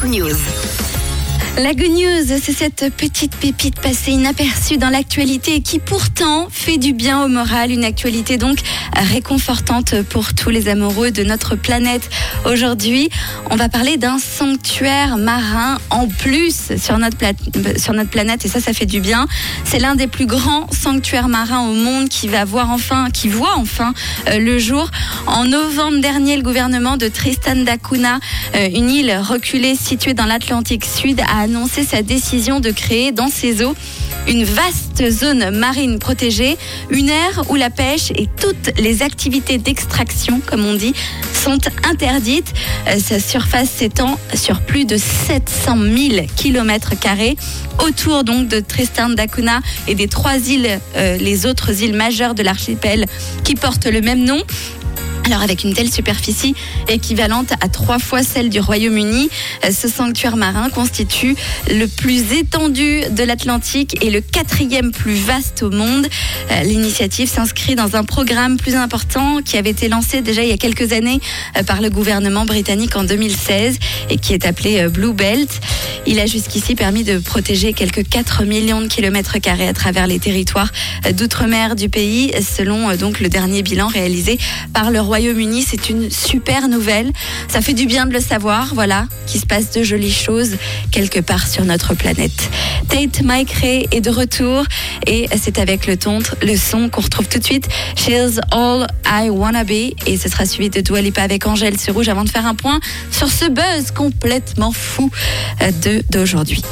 Good News. La News, c'est cette petite pépite passée inaperçue dans l'actualité qui pourtant fait du bien au moral. Une actualité donc réconfortante pour tous les amoureux de notre planète. Aujourd'hui, on va parler d'un sanctuaire marin en plus sur notre, planète et ça, ça fait du bien. C'est l'un des plus grands sanctuaires marins au monde qui va voir enfin, qui voit enfin euh, le jour. En novembre dernier, le gouvernement de Tristan da Cunha, euh, une île reculée située dans l'Atlantique Sud, a annoncé sa décision de créer dans ses eaux une vaste zone marine protégée, une aire où la pêche et toutes les activités d'extraction, comme on dit, sont interdites. Euh, sa surface s'étend sur plus de 700 000 km autour donc de Tristan d'Acuna et des trois îles, euh, les autres îles majeures de l'archipel qui portent le même nom. Alors avec une telle superficie équivalente à trois fois celle du Royaume-Uni, euh, ce sanctuaire marin constitue le plus étendu de l'Atlantique et le quatrième plus vaste au monde. Euh, l'initiative s'inscrit dans un programme plus important qui avait été lancé déjà il y a quelques années euh, par le gouvernement britannique en 2016 et qui est appelé Blue Belt. Il a jusqu'ici permis de protéger quelques 4 millions de kilomètres carrés à travers les territoires d'outre-mer du pays, selon donc le dernier bilan réalisé par le Royaume-Uni. C'est une super nouvelle. Ça fait du bien de le savoir, voilà, qu'il se passe de jolies choses quelque part sur notre planète. Tate Mike Ray est de retour et c'est avec le ton, le son qu'on retrouve tout de suite. She's All I Wanna Be et ce sera suivi de Dua Lipa avec Angèle sur Rouge avant de faire un point sur ce buzz complètement fou euh, d'aujourd'hui.